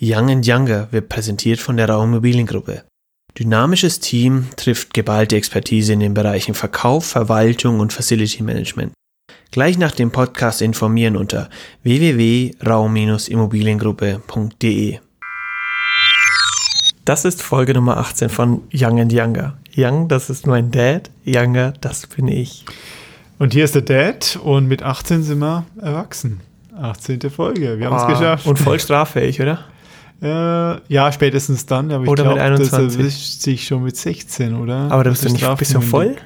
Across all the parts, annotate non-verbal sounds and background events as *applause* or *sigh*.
Young and Younger wird präsentiert von der Raum Immobiliengruppe. Dynamisches Team trifft geballte Expertise in den Bereichen Verkauf, Verwaltung und Facility Management. Gleich nach dem Podcast informieren unter www.raum-immobiliengruppe.de. Das ist Folge Nummer 18 von Young and Younger. Young, das ist mein Dad. Younger, das bin ich. Und hier ist der Dad und mit 18 sind wir erwachsen. 18. Folge, wir haben es Ah, geschafft. Und voll straffähig, oder? Äh, ja, spätestens dann, aber ich Oder mit glaube, das 21. erwischt sich schon mit 16, oder? Aber du bist, du nicht, bist du voll?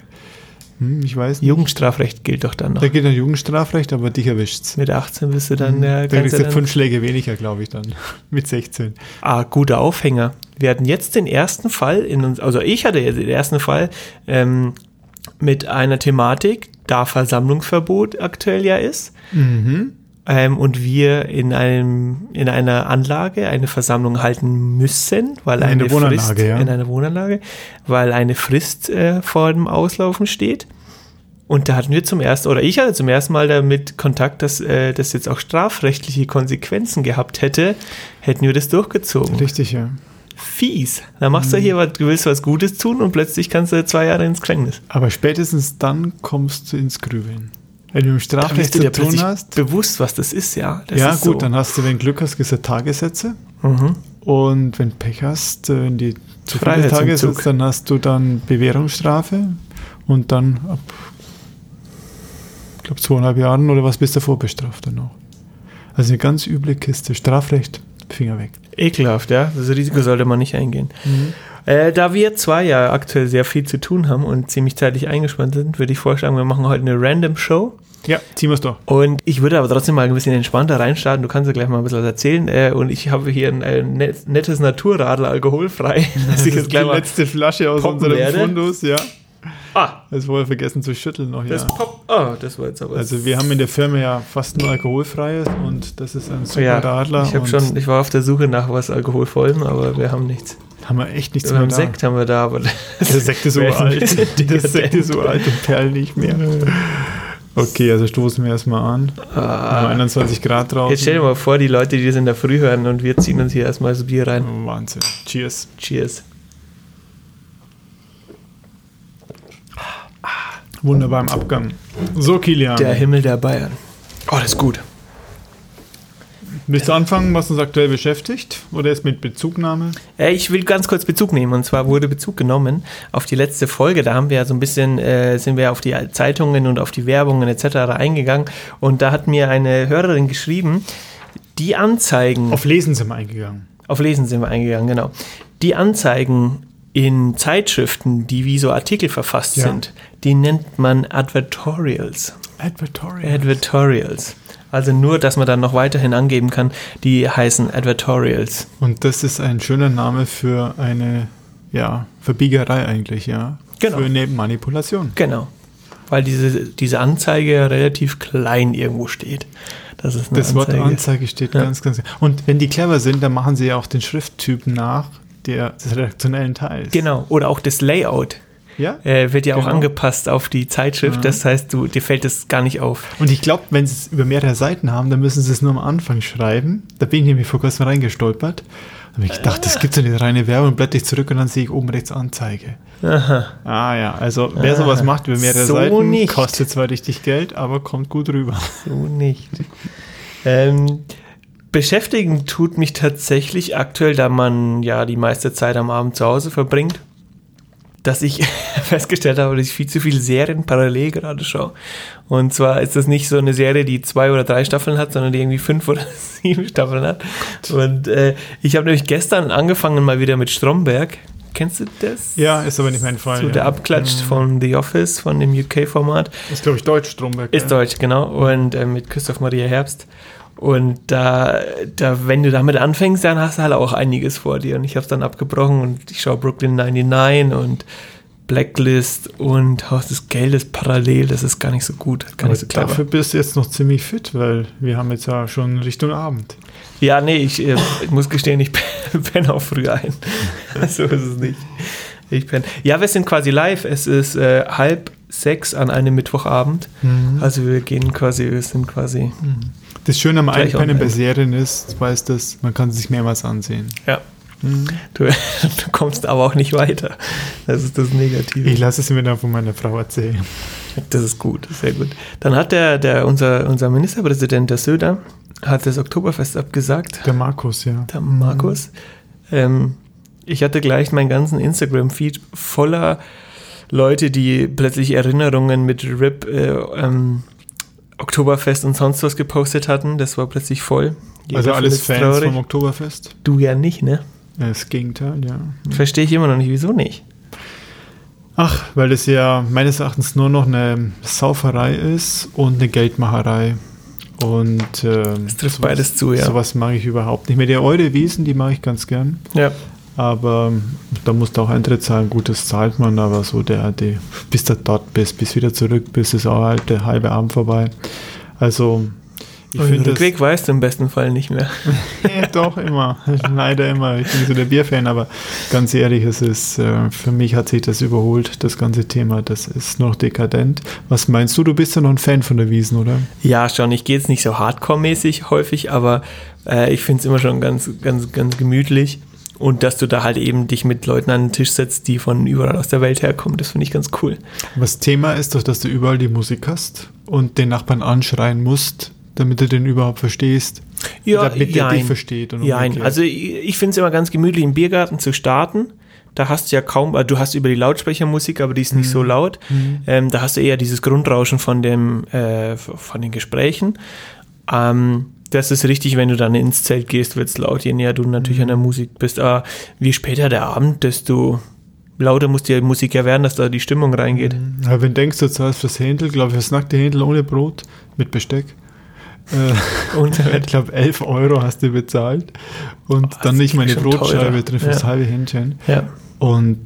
Hm, ich weiß nicht. Jugendstrafrecht gilt doch dann noch. Da geht ein Jugendstrafrecht, aber dich erwischt's. Mit 18 bist du dann der Hm, da kriegst du dann- fünf Schläge weniger, glaube ich, dann. *laughs* mit 16. Ah, guter Aufhänger. Wir hatten jetzt den ersten Fall in uns, also ich hatte jetzt den ersten Fall ähm, mit einer Thematik, da Versammlungsverbot aktuell ja ist. Mhm. Ähm, und wir in einem in einer Anlage eine Versammlung halten müssen, weil In eine Wohnanlage, Frist ja. in einer Wohnanlage, weil eine Frist äh, vor dem Auslaufen steht. Und da hatten wir zum ersten, oder ich hatte zum ersten Mal damit Kontakt, dass äh, das jetzt auch strafrechtliche Konsequenzen gehabt hätte, hätten wir das durchgezogen. Richtig, ja. Fies. Da machst Mhm. du hier was, du willst was Gutes tun und plötzlich kannst du zwei Jahre ins Gefängnis. Aber spätestens dann kommst du ins Grübeln. Wenn du im Strafrecht zu tun hast. bewusst, was das ist, ja. Das ja, ist gut, so. dann hast du, wenn Glück hast, du Tagessätze. Mhm. Und wenn Pech hast, äh, wenn die zu viele. Tagessätze, dann hast du dann Bewährungsstrafe und dann ab, ich glaube, zweieinhalb Jahren oder was bist du vorbestraft dann noch. Also eine ganz üble Kiste. Strafrecht, Finger weg. Ekelhaft, ja. Das Risiko sollte man nicht eingehen. Äh, da wir zwei ja aktuell sehr viel zu tun haben und ziemlich zeitlich eingespannt sind, würde ich vorschlagen, wir machen heute eine Random Show. Ja, ziehen wir es doch. Und ich würde aber trotzdem mal ein bisschen entspannter reinstarten. Du kannst ja gleich mal ein bisschen was erzählen. Äh, und ich habe hier ein, net, nettes Naturradler alkoholfrei. *laughs* *laughs* Das ist die letzte Flasche aus unserem werde. Fundus, ja. Ah, Das vorher vergessen zu schütteln noch, das ja. Pop. Oh, das war jetzt aber. Also wir haben in der Firma ja fast nur alkoholfreies und das ist ein super ja, Radler. ich schon, ich war auf der Suche nach was alkoholvollem, aber wir haben nichts. Haben wir echt nichts mehr da. Sekt haben wir da, aber *laughs* Der Sekt ist so Wer ist alt. denn *laughs* Der *laughs* Sekt ist so alt und perlt nicht mehr. Okay, also stoßen wir erstmal an. Ah, 21 Grad draußen. jetzt stell dir mal vor, die Leute, die das in der Früh hören und wir ziehen uns hier erstmal das Bier rein. Wahnsinn. Cheers. Cheers. Wunderbar im Abgang. So, Kilian. Der Himmel der Bayern. Oh, das ist gut. Willst du anfangen, was uns aktuell beschäftigt? Oder ist mit Bezugnahme? Äh, ich will ganz kurz Bezug nehmen. Und zwar wurde Bezug genommen auf die letzte Folge. Da haben wir ja so ein bisschen, äh, sind wir auf die Zeitungen und auf die Werbungen etc. eingegangen. Und da hat mir eine Hörerin geschrieben, die Anzeigen, Auf Lesen sind wir eingegangen. auf Lesen sind wir eingegangen, genau. Die Anzeigen in Zeitschriften, die wie so Artikel verfasst Ja. sind, die nennt man Advertorials. Advertorial. Advertorials. Also nur, dass man dann noch weiterhin angeben kann, die heißen Advertorials. Und das ist ein schöner Name für eine, ja, Verbiegerei eigentlich, ja. Genau. Für eine Manipulation. Genau. Weil diese, diese Anzeige relativ klein irgendwo steht. Das ist Das Wort Anzeige. Anzeige steht Ja. ganz, ganz. Und wenn die clever sind, dann machen sie ja auch den Schrifttyp nach der, des redaktionellen Teils. Genau. Oder auch das Layout Ja? äh, wird ja auch Genau. angepasst auf die Zeitschrift. Ja. Das heißt, du, dir fällt das gar nicht auf. Und ich glaube, wenn sie es über mehrere Seiten haben, dann müssen sie es nur am Anfang schreiben. Da bin ich nämlich vor kurzem reingestolpert. Da habe ich gedacht, das gibt so eine reine Werbung, blätter ich zurück und dann sehe ich oben rechts Anzeige. Aha. Ah ja, also wer sowas macht über mehrere So Seiten, nicht. kostet zwar richtig Geld, aber kommt gut rüber. So nicht. ähm, beschäftigen tut mich tatsächlich aktuell, da man ja die meiste Zeit am Abend zu Hause verbringt, dass ich *laughs* festgestellt habe, dass ich viel zu viele Serien parallel gerade schaue. Und zwar ist das nicht so eine Serie, die zwei oder drei Staffeln hat, sondern die irgendwie fünf *laughs* oder sieben Staffeln hat. Und äh, ich habe nämlich gestern angefangen mal wieder mit Stromberg. Kennst du das? Ja, ist aber nicht mein Fall. So ja. der Abklatsch von The Office, von dem UK-Format. Ist, glaube ich, Deutsch, Stromberg. Ist ja. Deutsch, genau. Und äh, mit Christoph Maria Herbst. Und da, da, wenn du damit anfängst, dann hast du halt auch einiges vor dir. Und ich habe es dann abgebrochen und ich schaue Brooklyn 99 und Blacklist und Haus des Geldes parallel. Das ist gar nicht so gut, gar Aber nicht so dafür bist du jetzt noch ziemlich fit, weil wir haben jetzt ja schon Richtung Abend. Ja, nee, ich, äh, ich muss gestehen, ich *laughs* penne auch früh ein. *laughs* so ist es nicht. Ich bin. Ja, wir sind quasi live. Es ist äh, halb sechs an einem Mittwochabend. Mhm. Also wir gehen quasi, wir sind quasi. Das Schöne am Einpennen bei. Serien ist, du weißt das, man kann sich mehrmals ansehen. Ja. Du, *laughs* du kommst aber auch nicht weiter. Das ist das Negative. Ich lasse es mir dann von meiner Frau erzählen. Das ist gut, sehr gut. Dann hat der, der unser, unser Ministerpräsident, der Söder, hat das Oktoberfest abgesagt. Der Markus, ja. der Markus. Ähm, ich hatte gleich meinen ganzen Instagram-Feed voller Leute, die plötzlich Erinnerungen mit RIP, äh, ähm, Oktoberfest und sonst was gepostet hatten. Das war plötzlich voll. Jeder Also alles Fans traurig. vom Oktoberfest? Du ja nicht, ne? Das Gegenteil, ja. Verstehe ich immer noch nicht. Wieso nicht? Ach, weil es ja meines Erachtens nur noch eine Sauferei ist und eine Geldmacherei. Und ähm, Es trifft beides zu, ja. Sowas mag ich überhaupt nicht mehr. Die Eure-Wiesen, die mag ich ganz gern. Ja. Aber da musst du auch Eintritt zahlen. Gut, das zahlt man, aber so der, die, bis du dort bist, bis wieder zurück bist, ist auch halt der halbe Abend vorbei. Also, ich finde. Rückweg weißt du im besten Fall nicht mehr. *laughs* Ja, doch, immer. Leider immer. Ich bin so der Bierfan, aber ganz ehrlich, es ist, äh, für mich hat sich das überholt, das ganze Thema. Das ist noch dekadent. Was meinst du? Du bist ja noch ein Fan von der Wiesen, oder? Ja, schon. Ich gehe jetzt nicht so hardcore-mäßig häufig, aber äh, ich finde es immer schon ganz, ganz, ganz gemütlich. Und dass du da halt eben dich mit Leuten an den Tisch setzt, die von überall aus der Welt herkommen, das finde ich ganz cool. Was Thema ist doch, dass du überall die Musik hast und den Nachbarn anschreien musst, damit du den überhaupt verstehst. damit der dich jein. versteht. Und Ja, umgekehrt. also ich, ich finde es immer ganz gemütlich, im Biergarten zu starten. Da hast du ja kaum, äh, du hast über die Lautsprechermusik, aber die ist nicht Mhm. so laut. Ähm, da hast du eher dieses Grundrauschen von, dem, äh, von den Gesprächen. Ähm, das ist richtig, wenn du dann ins Zelt gehst, wird es laut, je näher du natürlich Mhm. an der Musik bist. Aber je später der Abend, desto lauter muss die Musik ja werden, dass da die Stimmung reingeht. Aber wenn du denkst, du zahlst fürs Händel, glaube ich, fürs nackte Händel ohne Brot mit Besteck. Äh, *laughs* Und ich glaube, 11 Euro hast du bezahlt. Und das dann nicht ist mal eine schon Brotscheibe teurer. drin fürs Ja. halbe Händchen. ja. Und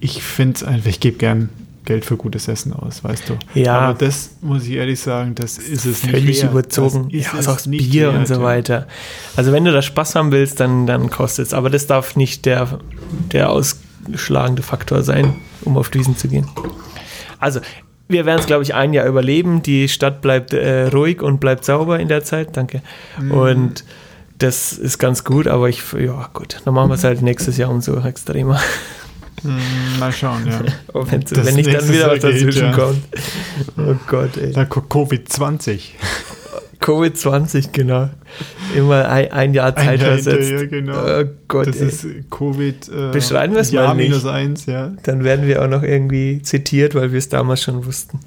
ich finde es einfach, ich gebe gern Geld für gutes Essen aus, weißt du. Ja. Aber das muss ich ehrlich sagen, das ist es nicht völlig überzogen. Das Ja, ist also auch es nicht Bier und wert, so ja. weiter. Also wenn du da Spaß haben willst, dann, dann kostet es. Aber das darf nicht der, der ausschlagende Faktor sein, um auf Düsen zu gehen. Also, wir werden es, glaube ich, ein Jahr überleben. Die Stadt bleibt äh, ruhig und bleibt sauber in der Zeit. Danke. Mhm. Und das ist ganz gut, aber ich, ja, gut, dann machen wir es halt nächstes Jahr umso extremer. Mm, Mal schauen, ja. *laughs* Wenn, Das wenn nicht dann wieder was geht, dazwischen ja. kommt. Oh Gott, ey. Da Covid-20. Covid-20, genau. Immer ein, ein Jahr Zeit Ein Jahr versetzt. hinterher, genau. Oh Gott, Das ey. ist Covid. Äh, Beschreiben wir es mal nicht. minus eins, ja. Dann werden wir auch noch irgendwie zitiert, weil wir es damals schon wussten.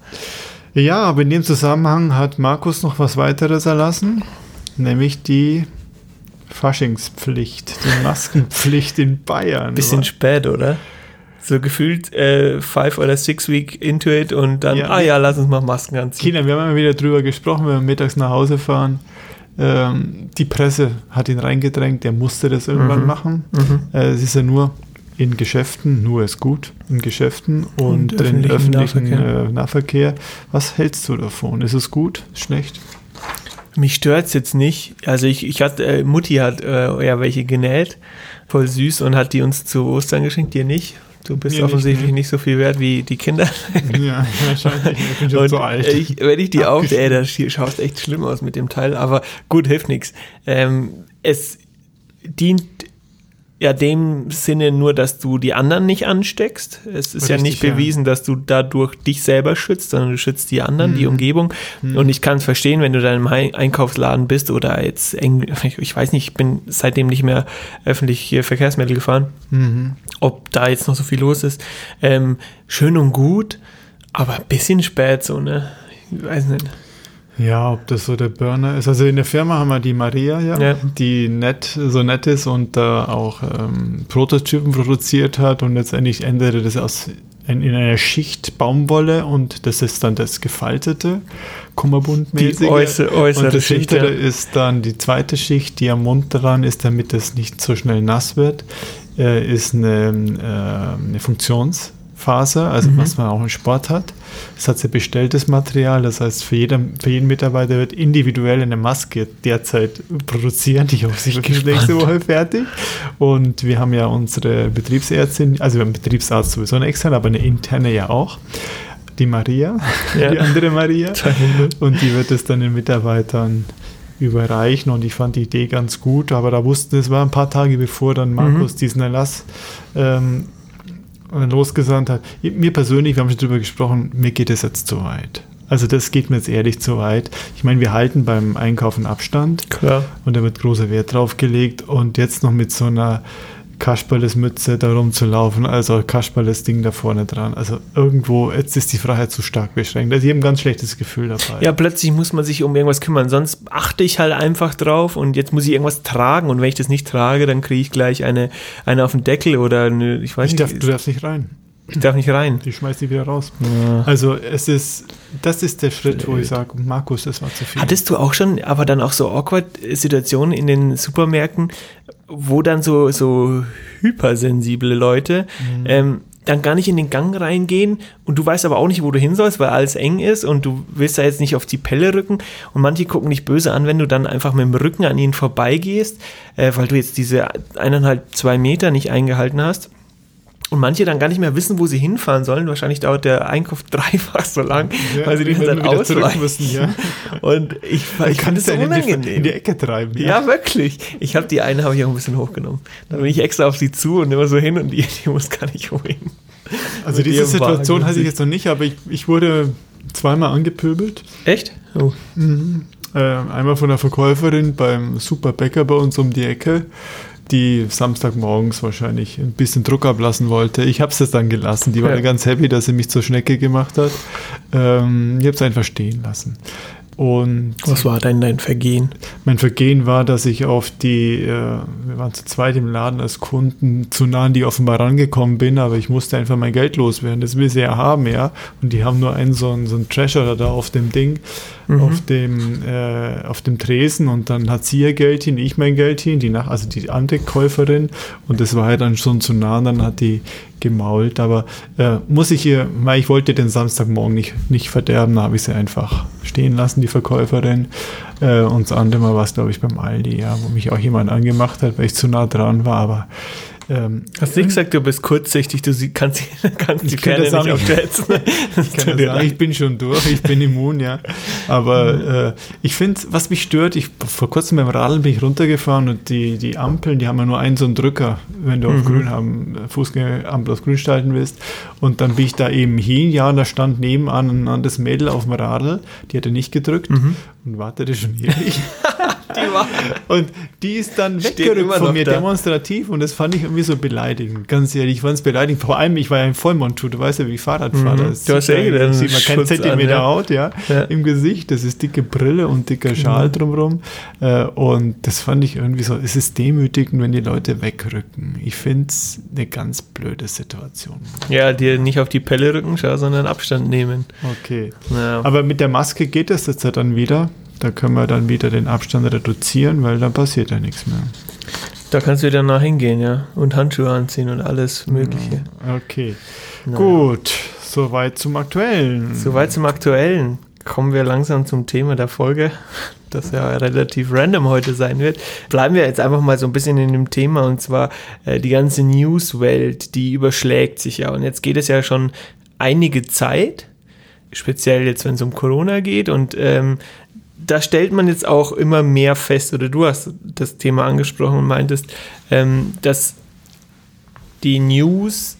Ja, aber in dem Zusammenhang hat Markus noch was weiteres erlassen, nämlich die Faschingspflicht, die *laughs* Maskenpflicht in Bayern. Bisschen spät, oder? So gefühlt äh, five oder six week into it und dann, Ja. ah ja, lass uns mal Masken anziehen. Kinder, wir haben immer wieder drüber gesprochen, wenn wir mittags nach Hause fahren. Ähm, die Presse hat ihn reingedrängt, er musste das irgendwann Mhm. machen. Mhm. Äh, es ist ja nur in Geschäften, nur ist gut, in Geschäften und, Und in öffentlichen öffentlichen Nahverkehr. Äh, Nahverkehr. Was hältst du davon? Ist es gut? Schlecht? Mich stört es jetzt nicht. Also ich, ich hatte, äh, Mutti hat äh, ja welche genäht, voll süß und hat die uns zu Ostern geschenkt, dir nicht. Du bist nicht, offensichtlich ne. nicht so viel wert wie die Kinder. *laughs* ja, wahrscheinlich. Ich bin schon zu alt. Ich, wenn ich die *laughs* auf, ey, da schaust echt schlimm aus mit dem Teil, aber gut, hilft nichts. Ähm, es dient ja dem Sinne nur, dass du die anderen nicht ansteckst. Es ist ja Richtig, nicht ja. bewiesen, dass du dadurch dich selber schützt, sondern du schützt die anderen, die Mhm. Umgebung. Mhm. Und ich kann es verstehen, wenn du da im Ein- Einkaufsladen bist oder jetzt eng, ich, ich weiß nicht, ich bin seitdem nicht mehr öffentliche Verkehrsmittel gefahren Mhm. ob da jetzt noch so viel los ist. Ähm, schön und gut, aber ein bisschen spät so, ne? Ich weiß nicht. Ja, ob das so der Burner ist. Also in der Firma haben wir die Maria, ja, Ja. die nett, so nett ist und da auch ähm, Prototypen produziert hat und letztendlich änderte das aus in, in einer Schicht Baumwolle und das ist dann das gefaltete, kummerbundmäßige. Die äußere- äußere und das Schicht, hintere ja. ist dann die zweite Schicht, die am Mund dran ist, damit es nicht so schnell nass wird, äh, ist eine, äh, eine Faser, also mhm. was man auch im Sport hat. Es hat sehr bestelltes Material, das heißt, für, jeder, für jeden Mitarbeiter wird individuell eine Maske derzeit produziert. Ich hoffe, sie wird nächste Woche fertig. Und wir haben ja unsere Betriebsärztin, also wir haben einen Betriebsarzt sowieso eine externe, aber eine interne ja auch. Die Maria, *laughs* ja. die andere Maria. Und die wird es dann den Mitarbeitern überreichen und ich fand die Idee ganz gut, aber da wussten, es war ein paar Tage bevor dann Markus mhm. diesen Erlass ähm, losgesandt hat. Mir persönlich, wir haben schon drüber gesprochen, mir geht es jetzt zu weit. Also das geht mir jetzt ehrlich zu weit. Ich meine, wir halten beim Einkaufen Abstand. Klar. Und da wird großer Wert drauf gelegt. Und jetzt noch mit so einer Kasperles Mütze da rumzulaufen, also Kasperles Ding da vorne dran. Also irgendwo, jetzt ist die Freiheit zu stark beschränkt. Also ich habe ein ganz schlechtes Gefühl dabei. Ja, plötzlich muss man sich um irgendwas kümmern. Sonst achte ich halt einfach drauf und jetzt muss ich irgendwas tragen. Und wenn ich das nicht trage, dann kriege ich gleich eine, eine auf den Deckel oder eine, ich weiß ich nicht. Darf, du darfst nicht rein. Ich darf nicht rein. Die schmeißt die wieder raus. Ja. Also es ist, das ist der Schritt, wo ich sage, Markus, das war zu viel. Hattest du auch schon, aber dann auch so awkward Situationen in den Supermärkten, wo dann so, so hypersensible Leute mhm. ähm, dann gar nicht in den Gang reingehen und du weißt aber auch nicht, wo du hin sollst, weil alles eng ist und du willst da jetzt nicht auf die Pelle rücken und manche gucken dich böse an, wenn du dann einfach mit dem Rücken an ihnen vorbeigehst, äh, weil du jetzt diese eineinhalb, zwei Meter nicht eingehalten hast und manche dann gar nicht mehr wissen, wo sie hinfahren sollen. Wahrscheinlich dauert der Einkauf *laughs* dreifach so lang, ja, weil sie die ganze Zeit ausweichen müssen. Ja. *laughs* Und ich, ich kann es ja unangenehm. In die Ecke treiben. Ja, ja wirklich. Ich habe die eine habe ich auch ein bisschen hochgenommen. Dann bin ich extra auf sie zu und immer so hin und die, *laughs* die muss gar nicht wohin. Also diese Situation hatte ich jetzt noch nicht, aber ich, ich wurde zweimal angepöbelt. Echt? Oh. Mhm. Äh, einmal von der Verkäuferin beim Superbäcker bei uns um die Ecke die Samstagmorgens wahrscheinlich ein bisschen Druck ablassen wollte. Ich habe es dann gelassen. Die war ja. ganz happy, dass sie mich zur Schnecke gemacht hat. Ähm, ich habe es einfach stehen lassen. Und Was war denn dein Vergehen? Mein Vergehen war, dass ich auf die, äh, wir waren zu zweit im Laden als Kunden, zu nah an die offenbar rangekommen bin, aber ich musste einfach mein Geld loswerden. Das will sie ja haben, ja. Und die haben nur einen so einen, so einen Treasurer da auf dem Ding, mhm. auf, dem, äh, auf dem Tresen und dann hat sie ihr Geld hin, ich mein Geld hin, die nach, also die andere Käuferin und das war ja dann schon zu nah und dann hat die gemault, aber äh, muss ich ihr, weil ich wollte den Samstagmorgen nicht, nicht verderben, habe ich sie einfach stehen lassen, die Verkäuferin. Äh, und das andere Mal war es, glaube ich, beim Aldi, ja, wo mich auch jemand angemacht hat, weil ich zu nah dran war, aber ähm, Hast du nicht gesagt, du bist kurzsichtig, du kannst, *laughs* kannst die Pferde nicht aufschätzen. *laughs* ich, kann sagen, ich bin schon durch, ich bin immun, ja. Aber äh, ich finde, was mich stört, ich vor kurzem beim Radeln bin ich runtergefahren und die, die Ampeln, die haben ja nur einen so einen Drücker, wenn du mhm. auf Grün haben, Fußgängerampel auf Grün schalten willst. Und dann bin ich da eben hin, ja, da stand nebenan ein anderes Mädel auf dem Radl, die hatte nicht gedrückt mhm. Und wartete schon ewig. *laughs* die war, und die ist dann weggerückt von mir da. demonstrativ und das fand ich irgendwie so beleidigend. Ganz ehrlich, ich fand es beleidigend. Vor allem, ich war ja ein Vollmontur, du weißt ja, wie ich Fahrrad fahre. Mhm. Du hast ja eh den sieht man keinen Zentimeter an, ja. Haut ja, ja, im Gesicht. Das ist dicke Brille und dicker Schal mhm. drumherum. Äh, und das fand ich irgendwie so, es ist demütigend, wenn die Leute wegrücken. Ich finde es eine ganz blöde Situation. Ja, dir nicht auf die Pelle rücken, sondern Abstand nehmen. Okay. Ja. Aber mit der Maske geht das jetzt ja dann wieder. Da können wir dann wieder den Abstand reduzieren, weil dann passiert ja nichts mehr. Da kannst du wieder nach hingehen, ja. Und Handschuhe anziehen und alles Mögliche. Okay. Na. Gut. Soweit zum Aktuellen. Soweit zum Aktuellen. Kommen wir langsam zum Thema der Folge, *laughs* das ja relativ random heute sein wird. Bleiben wir jetzt einfach mal so ein bisschen in dem Thema und zwar äh, die ganze Newswelt, die überschlägt sich ja. Und jetzt geht es ja schon einige Zeit, speziell jetzt, wenn es um Corona geht und ähm, da stellt man jetzt auch immer mehr fest, oder du hast das Thema angesprochen und meintest, ähm, dass die News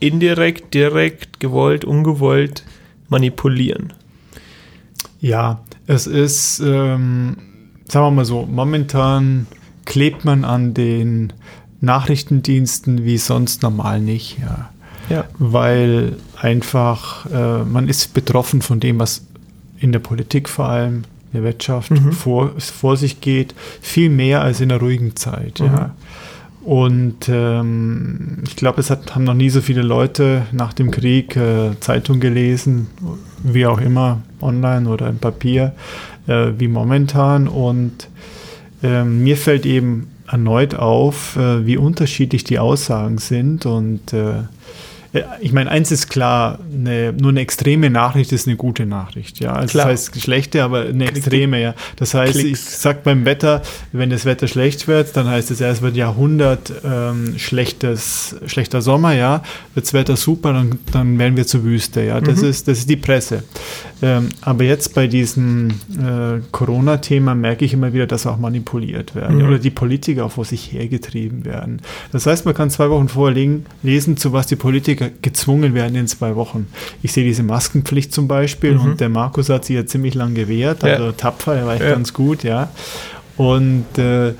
indirekt, direkt, gewollt, ungewollt manipulieren. Ja, es ist, ähm, sagen wir mal so, momentan klebt man an den Nachrichtendiensten wie sonst normal nicht, ja. ja. Weil einfach äh, man ist betroffen von dem, was in der Politik vor allem, in der Wirtschaft mhm. vor, vor sich geht, viel mehr als in der ruhigen Zeit. Mhm. Ja. Und ähm, ich glaube, es hat, haben noch nie so viele Leute nach dem Krieg äh, Zeitung gelesen, wie auch immer, online oder im Papier, äh, wie momentan. Und äh, mir fällt eben erneut auf, äh, wie unterschiedlich die Aussagen sind. Und äh, ich meine, eins ist klar, eine, nur eine extreme Nachricht ist eine gute Nachricht. Ja, also Klar. das heißt schlechte, aber eine extreme, ja. Das heißt, ich Klicks. sag beim Wetter, wenn das Wetter schlecht wird, dann heißt es, es wird Jahrhundert ähm, schlechtes, schlechter Sommer, ja. Wird das Wetter super, dann, dann werden wir zur Wüste, ja. Das, ist, das ist die Presse. Ähm, aber jetzt bei diesem äh, Corona-Thema merke ich immer wieder, dass auch manipuliert werden Mhm. oder die Politiker auch vor sich hergetrieben werden. Das heißt, man kann zwei Wochen vorher legen- lesen, zu was die Politiker gezwungen werden in zwei Wochen. Ich sehe diese Maskenpflicht zum Beispiel Mhm. und der Markus hat sich ja ziemlich lang gewehrt, Ja. also tapfer, er war echt Ja. ganz gut, ja. Und äh,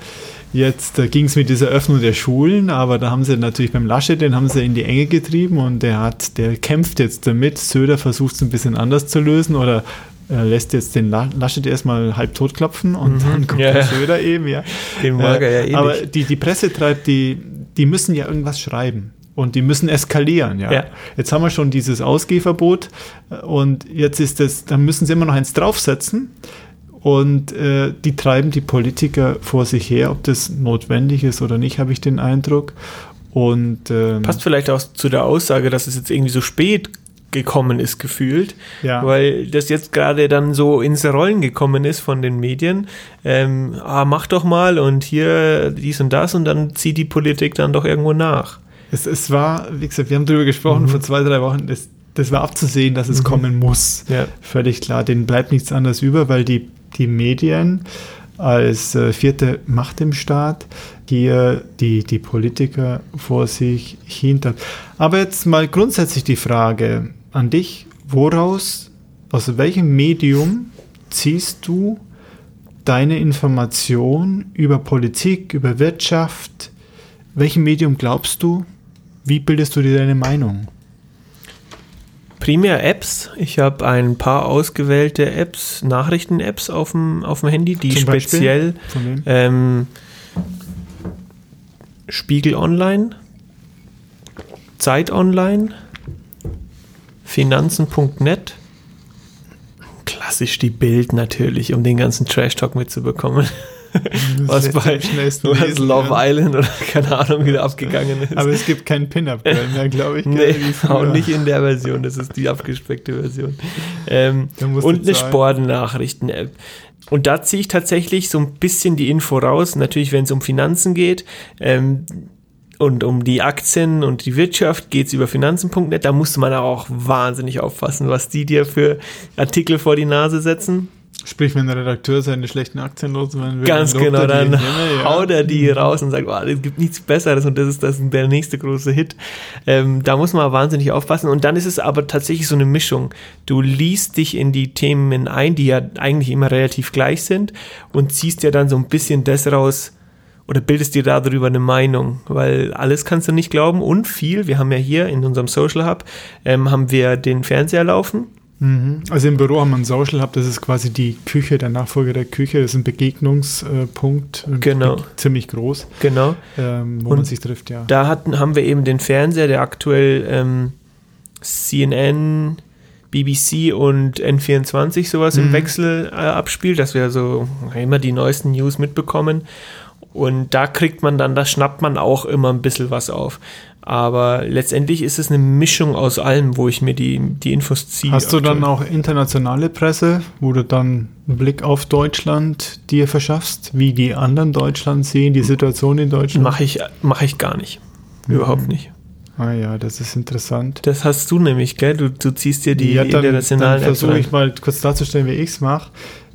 Jetzt äh, ging es mit dieser Öffnung der Schulen, aber da haben sie natürlich beim Laschet, den haben sie in die Enge getrieben und der hat, der kämpft jetzt damit. Söder versucht es ein bisschen anders zu lösen oder äh, lässt jetzt den La Laschet erstmal halb tot klopfen und Mhm. dann kommt Ja, der. Söder eben, ja. Den mag er ja eh aber die, die Presse treibt, die, die müssen ja irgendwas schreiben. Und die müssen eskalieren, ja. Ja. Jetzt haben wir schon dieses Ausgehverbot äh, und jetzt ist es, dann müssen sie immer noch eins draufsetzen. Und äh, die treiben die Politiker vor sich her, ob das notwendig ist oder nicht, habe ich den Eindruck. Und ähm, Passt vielleicht auch zu der Aussage, dass es jetzt irgendwie so spät gekommen ist, gefühlt, Ja. weil das jetzt gerade dann so ins Rollen gekommen ist von den Medien. Ähm, ah, mach doch mal und hier dies und das und dann zieht die Politik dann doch irgendwo nach. Es, es war, wie gesagt, wir haben darüber gesprochen Mhm. vor zwei, drei Wochen, das, das war abzusehen, dass es Mhm. kommen muss. Ja. Völlig klar, denen bleibt nichts anderes über, weil die, die Medien als äh, vierte Macht im Staat hier die, die Politiker vor sich hinter. Aber jetzt mal grundsätzlich die Frage an dich, woraus, aus welchem Medium ziehst du deine Information über Politik, über Wirtschaft, welchem Medium glaubst du? Wie bildest du dir deine Meinung? Primär Apps. Ich habe ein paar ausgewählte Apps, Nachrichten-Apps auf dem, auf dem Handy, die Zum speziell ähm, Spiegel Online, Zeit Online, Finanzen.net, klassisch die Bild natürlich, um den ganzen Trash-Talk mitzubekommen. *laughs* was bei was Love ja. Island oder keine Ahnung wieder abgegangen ist. Aber es gibt keinen Pin-Up-Girl mehr, *laughs* glaube ich. Nee, auch nicht in der Version, das ist die abgespeckte Version. Ähm, und eine. Sportnachrichten-App. Und da ziehe ich tatsächlich so ein bisschen die Info raus, natürlich wenn es um Finanzen geht. Ähm, und um die Aktien und die Wirtschaft geht es über finanzen.net. Da musste man auch wahnsinnig aufpassen, was die dir für Artikel vor die Nase setzen. Sprich, wenn der Redakteur seine schlechten Aktien loswerden will, Ganz lobt genau, dann ja. haut er die raus und sagt, oh, es gibt nichts Besseres und das ist das der nächste große Hit. Ähm, da muss man wahnsinnig aufpassen und dann ist es aber tatsächlich so eine Mischung. Du liest dich in die Themen ein, die ja eigentlich immer relativ gleich sind und ziehst dir dann so ein bisschen das raus oder bildest dir darüber eine Meinung, weil alles kannst du nicht glauben und viel. Wir haben ja hier in unserem Social Hub ähm, haben wir den Fernseher laufen Mhm. Also im Büro haben wir einen Social Hub, das ist quasi die Küche, der Nachfolger der Küche, das ist ein Begegnungspunkt, äh, Genau. ziemlich groß, Genau. ähm, wo Und man sich trifft, ja. Da hatten, haben wir eben den Fernseher, der aktuell ähm, CNN, BBC und N24 sowas im Mhm. Wechsel äh, abspielt, dass wir so immer die neuesten News mitbekommen. Und da kriegt man dann, da schnappt man auch immer ein bisschen was auf. Aber letztendlich ist es eine Mischung aus allem, wo ich mir die, die Infos ziehe. Hast du dann auch internationale Presse, wo du dann einen Blick auf Deutschland dir verschaffst, wie die anderen Deutschland sehen, die Situation in Deutschland? Mache ich, mach ich gar nicht. Mhm. Überhaupt nicht. Ah ja, das ist interessant. Das hast du nämlich, gell? Du, du ziehst dir die ja, dann, dann internationalen Apps versuche ich mal kurz darzustellen, wie ich es mache.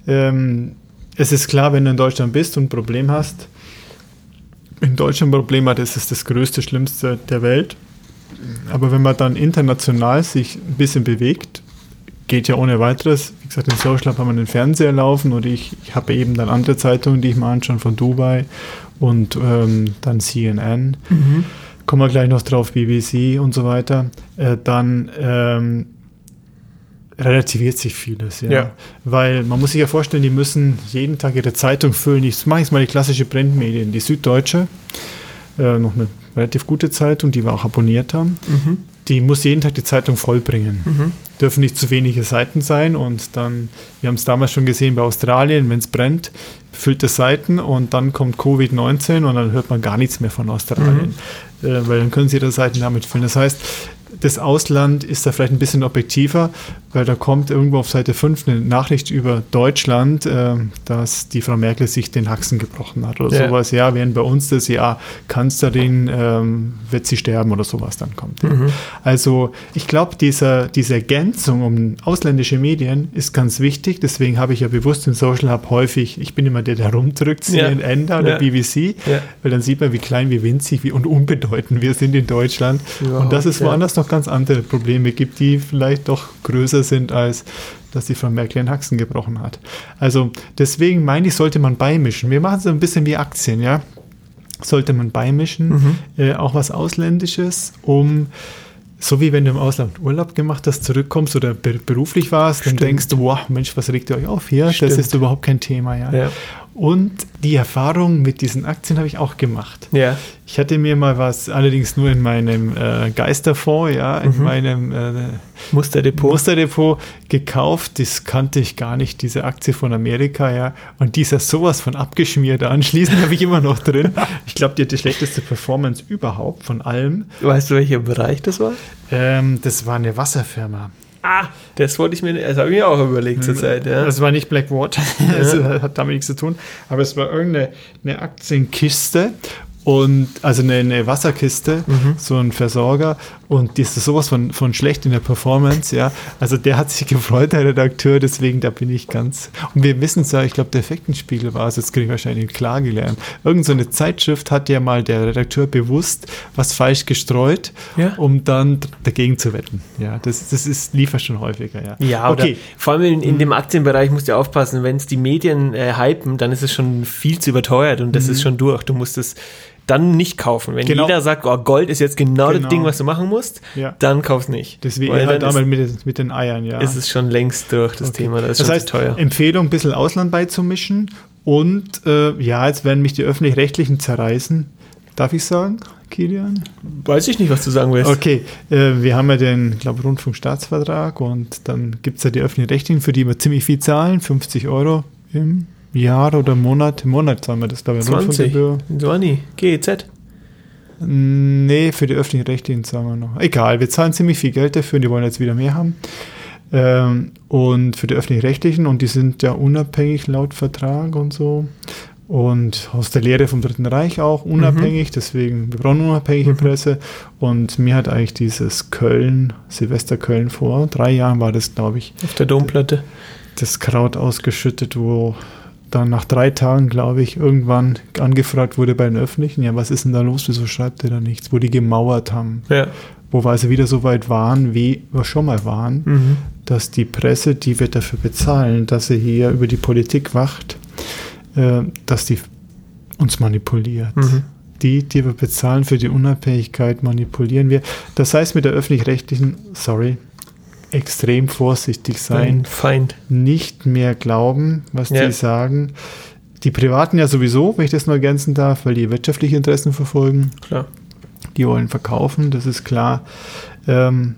Ähm, es ist klar, wenn du in Deutschland bist und ein Problem hast, in Deutschland ein Problem hat, ist es das größte, schlimmste der Welt. Aber wenn man dann international sich ein bisschen bewegt, geht ja ohne weiteres. Wie gesagt, in Social haben wir den Fernseher laufen und ich, ich habe eben dann andere Zeitungen, die ich mal anschaue von Dubai und ähm, dann CNN Mhm. kommen wir gleich noch drauf, BBC und so weiter, äh, dann ähm, relativiert sich vieles, ja. Ja. Weil man muss sich ja vorstellen, die müssen jeden Tag ihre Zeitung füllen. Ich mache jetzt mal die klassische Printmedien, die Süddeutsche, äh, noch eine relativ gute Zeitung, die wir auch abonniert haben. Mhm. Die muss jeden Tag die Zeitung vollbringen. Mhm. Dürfen nicht zu wenige Seiten sein und dann, wir haben es damals schon gesehen bei Australien, wenn es brennt, füllt es Seiten und dann kommt Covid-19 und dann hört man gar nichts mehr von Australien, äh, weil dann können sie ihre Seiten damit füllen. Das heißt, das Ausland ist da vielleicht ein bisschen objektiver, weil da kommt irgendwo auf Seite 5 eine Nachricht über Deutschland, äh, dass die Frau Merkel sich den Haxen gebrochen hat oder Ja. sowas. Ja, während bei uns das ja Kanzlerin ähm, wird sie sterben oder sowas dann kommt. Ja. Mhm. Also ich glaube, diese Ergänzung um ausländische Medien ist ganz wichtig. Deswegen habe ich ja bewusst im Social Hub häufig, ich bin immer der, der rumdrückt. CNN da oder. BBC, weil dann sieht man, wie klein, wie winzig wie, und unbedeutend wir sind in Deutschland. Überhaupt, und dass es woanders noch ganz andere Probleme gibt, die vielleicht doch größer sind, als dass die Frau Merkel den Haxen gebrochen hat. Also deswegen meine ich, sollte man beimischen. Wir machen es ein bisschen wie Aktien, ja. Sollte man beimischen, Mhm. äh, auch was Ausländisches, um so wie wenn du im Ausland Urlaub gemacht hast, zurückkommst oder be beruflich warst, dann Stimmt. denkst du, wow, Mensch, was regt ihr euch auf hier? Stimmt. Das ist überhaupt kein Thema, ja. Ja. Und die Erfahrung mit diesen Aktien habe ich auch gemacht. Ja. Ich hatte mir mal was, allerdings nur in meinem äh, Geisterfonds, ja, in Mhm. meinem äh, Musterdepot. Musterdepot gekauft. Das kannte ich gar nicht, diese Aktie von Amerika, ja. Und die ist ja sowas von abgeschmiert. Anschließend habe ich immer noch drin. *laughs* Ich glaube, die hat die schlechteste Performance überhaupt von allem. weißt du, welcher Bereich das war? Ähm, das war eine Wasserfirma. Ah, das wollte ich mir, das habe ich mir auch überlegt zur Zeit. Ja. Das war nicht Blackwater, *laughs* *laughs* das hat damit nichts zu tun, aber es war irgendeine eine Aktienkiste und also eine, eine Wasserkiste, Mhm. so ein Versorger und die ist sowas von, von schlecht in der Performance, ja. Also der hat sich *laughs* gefreut, der Redakteur, deswegen da bin ich ganz. Und wir wissen es ja, ich glaube, der Effektenspiegel war es, jetzt kriege ich wahrscheinlich klar gelernt. Irgend so eine Zeitschrift hat ja mal der Redakteur bewusst was falsch gestreut, Ja. um dann dagegen zu wetten. Ja, das, das ist, liefert schon häufiger, ja. Ja, okay. vor allem in, in dem Aktienbereich musst du aufpassen, wenn es die Medien äh, hypen, dann ist es schon viel zu überteuert und das ist schon durch. Du musst es dann nicht kaufen. Wenn Genau. jeder sagt, oh, Gold ist jetzt genau, Genau. das Ding, was du machen musst, Ja. dann kauf's nicht. Deswegen Weil halt damals mit, den- mit den Eiern, ja. ist, ist es schon längst durch, das Okay. Thema. Das ist das heißt, teuer. Empfehlung, ein bisschen Ausland beizumischen. Und äh, ja, jetzt werden mich die Öffentlich-Rechtlichen zerreißen. Darf ich sagen, Kilian? Weiß ich nicht, was du sagen willst. Okay, äh, wir haben ja den, glaube Rundfunkstaatsvertrag und dann gibt es ja die Öffentlich-Rechtlichen, für die wir ziemlich viel zahlen, 50 Euro im Jahr oder Monat. Im Monat zahlen wir das, glaube ich, 20. Rundfunkgebühr. 20. GEZ. Nee, für die öffentlichen Rechtlichen zahlen wir noch. Egal, wir zahlen ziemlich viel Geld dafür und die wollen jetzt wieder mehr haben. Ähm, und für die öffentlich Rechtlichen und die sind ja unabhängig laut Vertrag und so. Und aus der Lehre vom Dritten Reich auch unabhängig, deswegen, wir brauchen unabhängige Mhm. Presse. Und mir hat eigentlich dieses Köln, Silvester Köln vor drei Jahren war das, glaube ich, Auf der Domplatte. das Kraut ausgeschüttet, wo dann nach drei Tagen, glaube ich, irgendwann angefragt wurde bei den Öffentlichen, ja, was ist denn da los, wieso schreibt ihr da nichts, wo die gemauert haben, Ja. wo wir also wieder so weit waren, wie wir schon mal waren, Mhm. dass die Presse, die wir dafür bezahlen, dass sie hier über die Politik wacht, äh, dass die uns manipuliert. Mhm. Die, die wir bezahlen für die Unabhängigkeit, manipulieren wir. Das heißt mit der öffentlich-rechtlichen, sorry, extrem vorsichtig sein Ein Feind. nicht mehr glauben, was Ja. die sagen. Die Privaten ja sowieso, wenn ich das nur ergänzen darf, weil die wirtschaftliche Interessen verfolgen. Klar. Die wollen verkaufen, das ist klar. Ähm,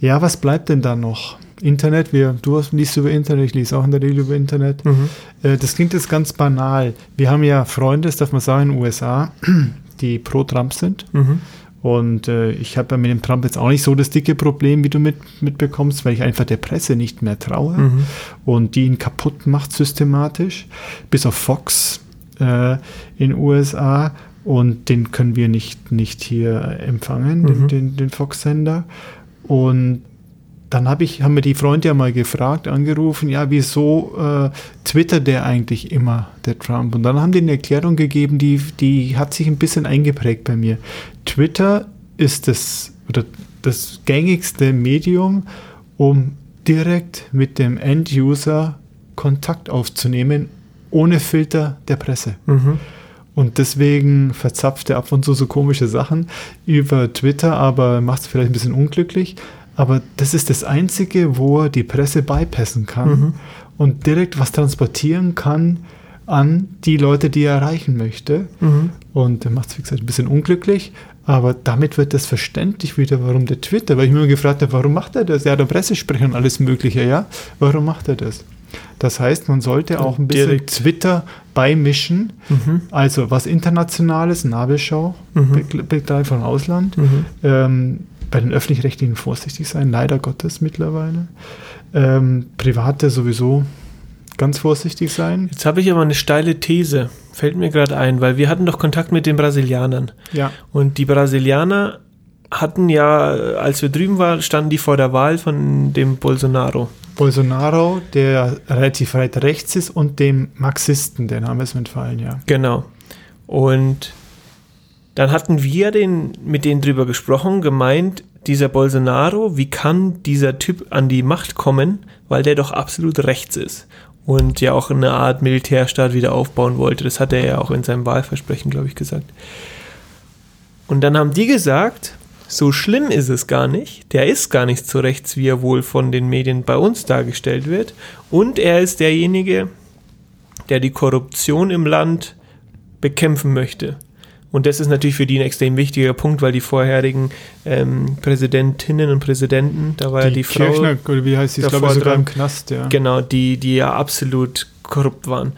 ja, was bleibt denn da noch? Internet, wir, du hast, liest über Internet, ich lese auch in der Regel über Internet. Mhm. Äh, das klingt jetzt ganz banal. Wir haben ja Freunde, das darf man sagen, in den USA, *clears throat* die pro Trump sind. Mhm. Und äh, ich habe ja mit dem Trump jetzt auch nicht so das dicke Problem, wie du mit, mitbekommst, weil ich einfach der Presse nicht mehr traue Mhm. und die ihn kaputt macht systematisch, bis auf Fox äh, in den USA. Und den können wir nicht, nicht hier empfangen, den, Mhm. den, den Fox-Sender. Und dann hab ich, haben mir die Freunde ja mal gefragt, angerufen, ja, wieso äh, twittert der eigentlich immer, der Trump? Und dann haben die eine Erklärung gegeben, die, die hat sich ein bisschen eingeprägt bei mir. Twitter ist das, oder das gängigste Medium, um direkt mit dem End-User Kontakt aufzunehmen, ohne Filter der Presse. Mhm. Und deswegen verzapft er ab und zu so komische Sachen über Twitter, aber macht es vielleicht ein bisschen unglücklich. Aber das ist das Einzige, wo er die Presse bypassen kann Mhm. und direkt was transportieren kann an die Leute, die er erreichen möchte. Mhm. Und er macht es, wie gesagt, ein bisschen unglücklich, aber damit wird das verständlich wieder, warum der Twitter, weil ich mir immer gefragt habe, warum macht er das? Er hat der Pressesprecher und alles Mögliche, ja. Warum macht er das? Das heißt, man sollte auch ein bisschen Direkt. Twitter beimischen. Mhm. Also was Internationales, Nabelschau, Mhm. Be- Begleich vom Ausland. Mhm. Ähm, bei den öffentlich-rechtlichen vorsichtig sein, leider Gottes mittlerweile. Ähm, Private sowieso ganz vorsichtig sein. Jetzt habe ich aber eine steile These, fällt mir gerade ein, weil wir hatten doch Kontakt mit den Brasilianern. Ja. Und die Brasilianer hatten ja, als wir drüben waren, standen die vor der Wahl von dem Bolsonaro. Bolsonaro, der relativ weit rechts ist, und dem Marxisten, den haben wir es mitfallen, ja. Genau. Und dann hatten wir den, mit denen drüber gesprochen, gemeint, dieser Bolsonaro, wie kann dieser Typ an die Macht kommen, weil der doch absolut rechts ist und ja auch eine Art Militärstaat wieder aufbauen wollte. Das hat er ja auch in seinem Wahlversprechen, glaube ich, gesagt. Und dann haben die gesagt, so schlimm ist es gar nicht. Der ist gar nicht so rechts, wie er wohl von den Medien bei uns dargestellt wird. Und er ist derjenige, der die Korruption im Land bekämpfen möchte. Und das ist natürlich für die ein extrem wichtiger Punkt, weil die vorherigen ähm, Präsidentinnen und Präsidenten, da war die ja die Frau. Kirchner, oder wie heißt sie, ich glaube sogar dran. im Knast, ja. Genau, die, die ja absolut korrupt waren.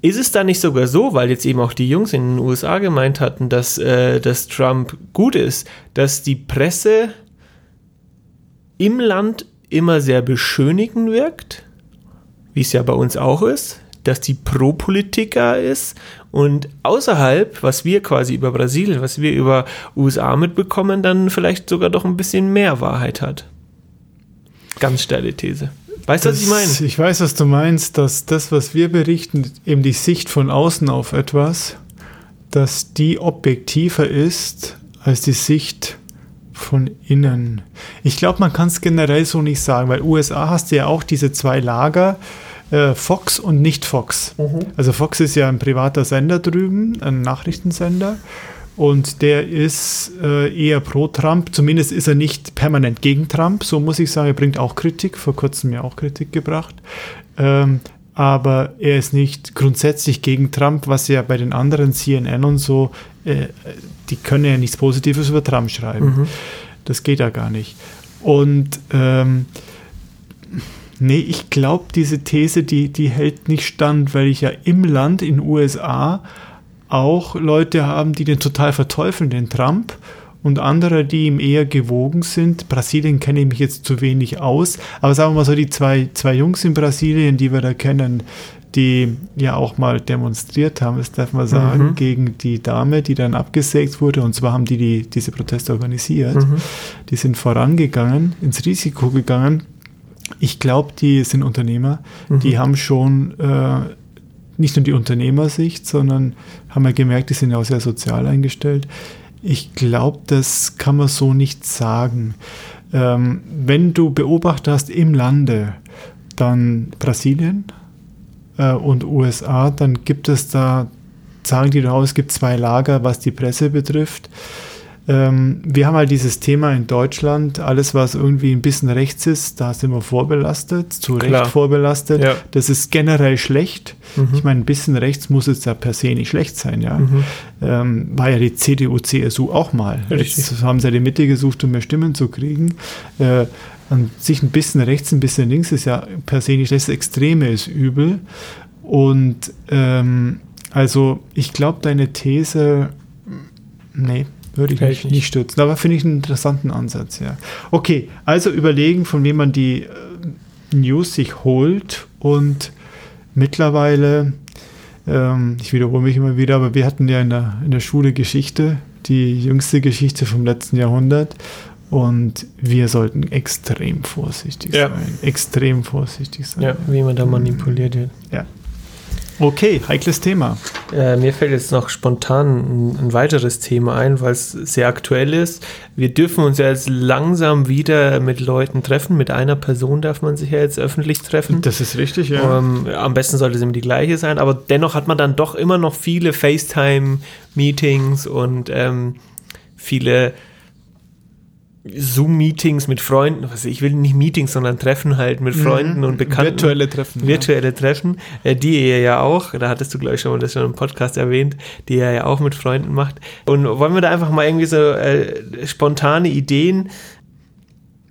Ist es da nicht sogar so, weil jetzt eben auch die Jungs in den USA gemeint hatten, dass, äh, dass Trump gut ist, dass die Presse im Land immer sehr beschönigend wirkt, wie es ja bei uns auch ist, dass die Pro-Politiker ist und außerhalb, was wir quasi über Brasilien, was wir über USA mitbekommen, dann vielleicht sogar doch ein bisschen mehr Wahrheit hat. Ganz steile These. Weißt du, was ich meine? Ich weiß, was du meinst, dass das, was wir berichten, eben die Sicht von außen auf etwas, dass die objektiver ist als die Sicht von innen. Ich glaube, man kann es generell so nicht sagen, weil USA hast du ja auch diese zwei Lager, äh, Fox und nicht Fox. Also Fox ist ja ein privater Sender drüben, ein Nachrichtensender. Und der ist äh, eher pro Trump. Zumindest ist er nicht permanent gegen Trump. So muss ich sagen, er bringt auch Kritik. Vor kurzem ja auch Kritik gebracht. Ähm, aber er ist nicht grundsätzlich gegen Trump, was ja bei den anderen CNN und so, äh, die können ja nichts Positives über Trump schreiben. Mhm. Das geht ja gar nicht. Und ähm, nee, ich glaube, diese These, die, die hält nicht stand, weil ich ja im Land, in den USA, auch Leute haben, die den total verteufeln, den Trump, und andere, die ihm eher gewogen sind. Brasilien kenne ich mich jetzt zu wenig aus, aber sagen wir mal so, die zwei, zwei Jungs in Brasilien, die wir da kennen, die ja auch mal demonstriert haben, das darf man sagen, Mhm. gegen die Dame, die dann abgesägt wurde. Und zwar haben die, die diese Proteste organisiert. Mhm. Die sind vorangegangen, ins Risiko gegangen. Ich glaube, die sind Unternehmer. Mhm. Die haben schon äh, nicht nur die Unternehmersicht, sondern haben ja gemerkt, die sind ja auch sehr sozial eingestellt. Ich glaube, das kann man so nicht sagen. Ähm, wenn du Beobachter hast im Lande, dann Brasilien äh, und USA, dann gibt es da, sagen die raus, es gibt zwei Lager, was die Presse betrifft. Ähm, wir haben halt dieses Thema in Deutschland, alles was irgendwie ein bisschen rechts ist, da sind wir vorbelastet, zu Recht Klar. vorbelastet. Ja. Das ist generell schlecht. Mhm. Ich meine, ein bisschen rechts muss es ja per se nicht schlecht sein, ja. Mhm. Ähm, war ja die CDU, CSU auch mal. Richtig. Jetzt haben sie ja die Mitte gesucht, um mehr Stimmen zu kriegen. Äh, an sich ein bisschen rechts, ein bisschen links ist ja per se nicht. Das Extreme ist übel. Und ähm, also ich glaube, deine These, nee, würde ich nicht, nicht. nicht stützen. Aber finde ich einen interessanten Ansatz, ja. Okay, also überlegen, von wem man die äh, News sich holt und mittlerweile, ähm, ich wiederhole mich immer wieder, aber wir hatten ja in der, in der Schule Geschichte, die jüngste Geschichte vom letzten Jahrhundert. Und wir sollten extrem vorsichtig Ja. sein. Extrem vorsichtig sein. Ja, wie man da manipuliert wird. Ja. Okay, heikles Thema. Äh, mir fällt jetzt noch spontan ein, ein weiteres Thema ein, weil es sehr aktuell ist. Wir dürfen uns ja jetzt langsam wieder mit Leuten treffen. Mit einer Person darf man sich ja jetzt öffentlich treffen. Das ist richtig, Ähm, am besten sollte es immer die gleiche sein, aber dennoch hat man dann doch immer noch viele FaceTime-Meetings und ähm, viele Zoom-Meetings mit Freunden. Was, ich will nicht Meetings, sondern Treffen halt mit Freunden und Bekannten. Mhm. Virtuelle Treffen. Virtuelle Treffen, äh, die ihr ja auch, da hattest du, glaube ich, schon mal das schon im Podcast erwähnt, die ihr ja auch mit Freunden macht. Und wollen wir da einfach mal irgendwie so äh, spontane Ideen?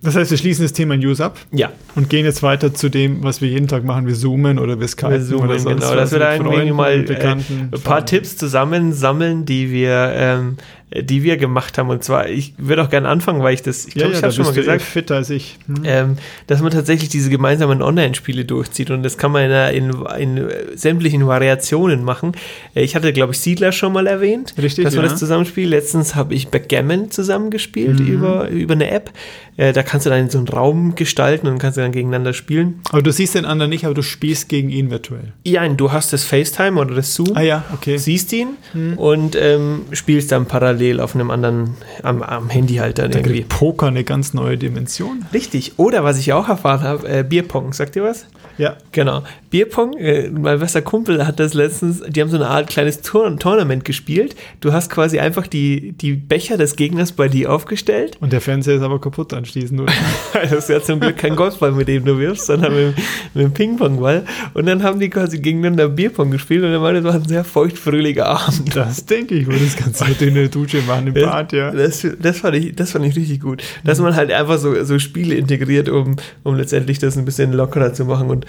Das heißt, wir schließen das Thema News ab Ja, und gehen jetzt weiter zu dem, was wir jeden Tag machen. Wir zoomen oder wir skypen wir zoomen, oder sonst genau, was dass wir da irgendwie mal äh, ein paar. Tipps zusammensammeln, die wir ähm, äh, die wir gemacht haben. Und zwar, ich würde auch gerne anfangen, weil ich das, ich glaube, ich habe schon mal gesagt, fitter als ich. Hm. Ähm, dass man tatsächlich diese gemeinsamen Online-Spiele durchzieht. Und das kann man in, in, in sämtlichen Variationen machen. Äh, ich hatte, glaube ich, Siedler schon mal erwähnt, Richtig, dass man das zusammenspielt. Letztens habe ich Backgammon zusammengespielt mhm. über, über eine App. Äh, da kannst du dann so einen Raum gestalten und kannst dann gegeneinander spielen. Aber du siehst den anderen nicht, aber du spielst gegen ihn virtuell. Ja, du hast das FaceTime oder das Zoom. Ah ja, okay. Siehst ihn mhm. und ähm, spielst dann parallel auf einem anderen, am, am Handy halt dann da irgendwie. Poker eine ganz neue Dimension. Richtig. Oder was ich auch erfahren habe, äh, Bierpong. Sagt ihr was? Ja. Genau. Bierpong, äh, mein bester Kumpel hat das letztens, die haben so eine Art kleines Tour Tournament gespielt. Du hast quasi einfach die, die Becher des Gegners bei dir aufgestellt. Und der Fernseher ist aber kaputt anschließend, oder? *laughs* das ist ja zum Glück kein Golfball, mit dem du wirfst, sondern mit, mit dem Pingpongball. Und dann haben die quasi gegeneinander Bierpong gespielt und dann war das war ein sehr feuchtfröhlicher Abend. Das denke ich, wo das Ganze mit in der *laughs* Dusche machen im das, Bad, ja. Das, das, fand ich, das fand ich richtig gut. Dass man halt einfach so, so Spiele integriert, um, um letztendlich das ein bisschen lockerer zu machen und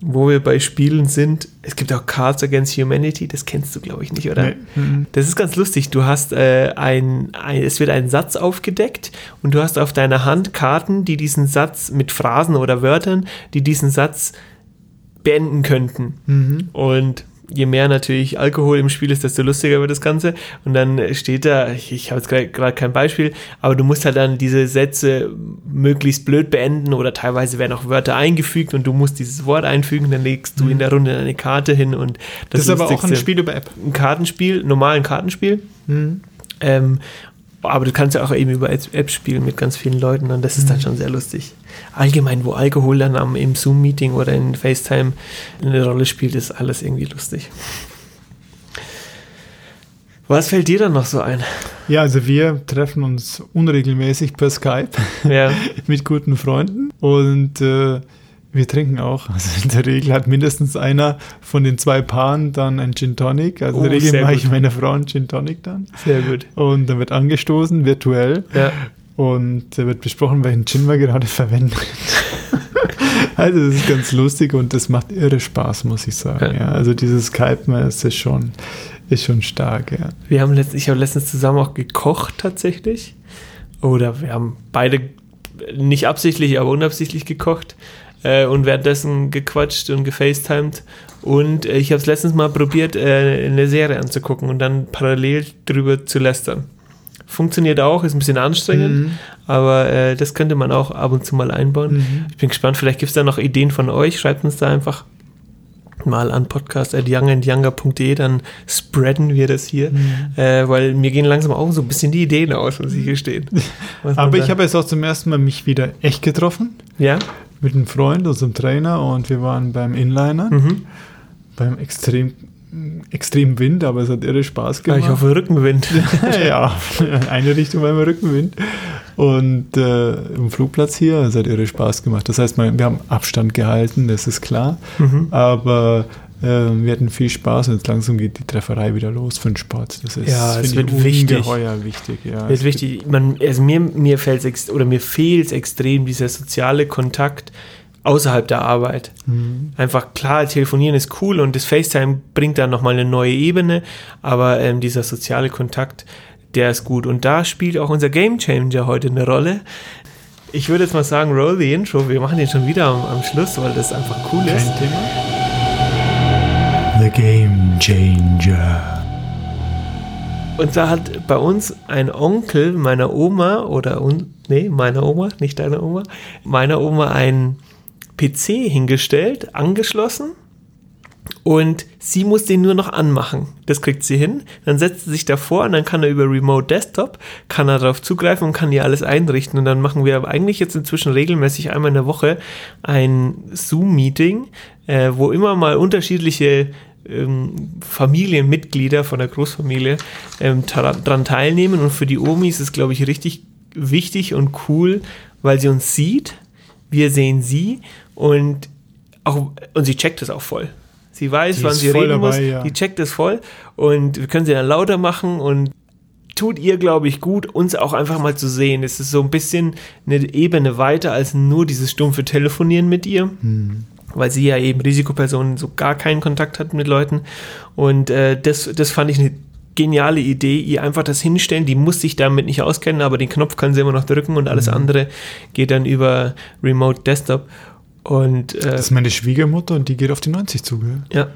wo wir bei Spielen sind, es gibt auch Cards Against Humanity, das kennst du, glaube ich, nicht, oder? Nee. Mhm. Das ist ganz lustig. Du hast äh, ein, ein, es wird ein Satz aufgedeckt und du hast auf deiner Hand Karten, die diesen Satz mit Phrasen oder Wörtern, die diesen Satz beenden könnten. Mhm. Und je mehr natürlich Alkohol im Spiel ist, desto lustiger wird das Ganze. Und dann steht da, ich, ich habe jetzt gerade kein Beispiel, aber du musst halt dann diese Sätze möglichst blöd beenden oder teilweise werden auch Wörter eingefügt und du musst dieses Wort einfügen, dann legst du mhm. in der Runde eine Karte hin und das, das ist aber auch ein Spiel über App. Ein Kartenspiel, normalen Kartenspiel. Mhm. Ähm, aber du kannst ja auch eben über Apps spielen mit ganz vielen Leuten und das ist dann mhm. schon sehr lustig. Allgemein, wo Alkohol dann am, im Zoom-Meeting oder in FaceTime eine Rolle spielt, ist alles irgendwie lustig. Was fällt dir dann noch so ein? Ja, also wir treffen uns unregelmäßig per Skype ja. *laughs* mit guten Freunden und äh, wir trinken auch. Also in der Regel hat mindestens einer von den zwei Paaren dann ein Gin Tonic. Also oh, in der Regel mache ich meiner Frau ein Gin Tonic dann. Sehr gut. Und dann wird angestoßen, virtuell. Ja. Und da wird besprochen, welchen Gin wir gerade *laughs* verwenden. also das ist ganz lustig und das macht irre Spaß, muss ich sagen. Ja. ja. Also dieses Skype ist schon, ist schon stark, ja. Wir haben letzt, ich habe letztens zusammen auch gekocht tatsächlich. Oder wir haben beide nicht absichtlich, aber unabsichtlich gekocht äh, und währenddessen gequatscht und gefacetimed. Und äh, ich habe es letztens mal probiert, äh, eine Serie anzugucken und dann parallel drüber zu lästern. Funktioniert auch, ist ein bisschen anstrengend, mhm. aber äh, das könnte man auch ab und zu mal einbauen. Mhm. Ich bin gespannt, vielleicht gibt es da noch Ideen von euch. Schreibt uns da einfach mal an podcast.youngandyounger.de, dann spreaden wir das hier, mhm. äh, weil mir gehen langsam auch so ein bisschen die Ideen aus, muss ich hier stehen. *laughs* Aber ich habe jetzt auch zum ersten Mal mich wieder echt getroffen. Ja mit einem Freund, unserem Trainer, und wir waren beim Inliner, mhm. beim extrem extrem Wind, aber es hat irre Spaß gemacht. Ich hoffe Rückenwind. *laughs* ja, eine Richtung immer Rückenwind. Und äh, im Flugplatz hier, es hat irre Spaß gemacht. Das heißt, wir haben Abstand gehalten, das ist klar. Mhm. Aber wir hatten viel Spaß und jetzt langsam geht die Trefferei wieder los für den Sport. Das ist ja, es wird wichtig. wichtig. Ja, wird wichtig. Man, also mir, mir fällt oder mir fehlt extrem dieser soziale Kontakt außerhalb der Arbeit. Mhm. Einfach klar, telefonieren ist cool und das FaceTime bringt dann nochmal eine neue Ebene, aber ähm, dieser soziale Kontakt, der ist gut. Und da spielt auch unser Game Changer heute eine Rolle. Ich würde jetzt mal sagen, roll the intro. Wir machen den schon wieder am, am Schluss, weil das einfach cool Kein ist. Thema. Game Changer. Und da hat bei uns ein Onkel meiner Oma oder nee, meiner Oma, nicht deiner Oma, meiner Oma einen PC hingestellt, angeschlossen und sie muss den nur noch anmachen. Das kriegt sie hin. Dann setzt sie sich davor und dann kann er über Remote Desktop, kann er darauf zugreifen und kann ihr alles einrichten. Und dann machen wir eigentlich jetzt inzwischen regelmäßig einmal in der Woche ein Zoom-Meeting, äh, wo immer mal unterschiedliche ähm, Familienmitglieder von der Großfamilie ähm, daran teilnehmen. Und für die Omi ist es, glaube ich, richtig wichtig und cool, weil sie uns sieht, wir sehen sie und auch und sie checkt es auch voll. Sie weiß, die wann sie reden dabei, muss. Ja. Die checkt es voll und wir können sie dann lauter machen und tut ihr, glaube ich, gut, uns auch einfach mal zu sehen. Es ist so ein bisschen eine Ebene weiter als nur dieses stumpfe Telefonieren mit ihr. Hm weil sie ja eben Risikopersonen so gar keinen Kontakt hat mit Leuten. Und äh, das, das fand ich eine geniale Idee, ihr einfach das hinstellen, die muss sich damit nicht auskennen, aber den Knopf kann sie immer noch drücken und alles andere geht dann über Remote Desktop. Und äh, Das ist meine Schwiegermutter und die geht auf die 90 zu, gell? ja,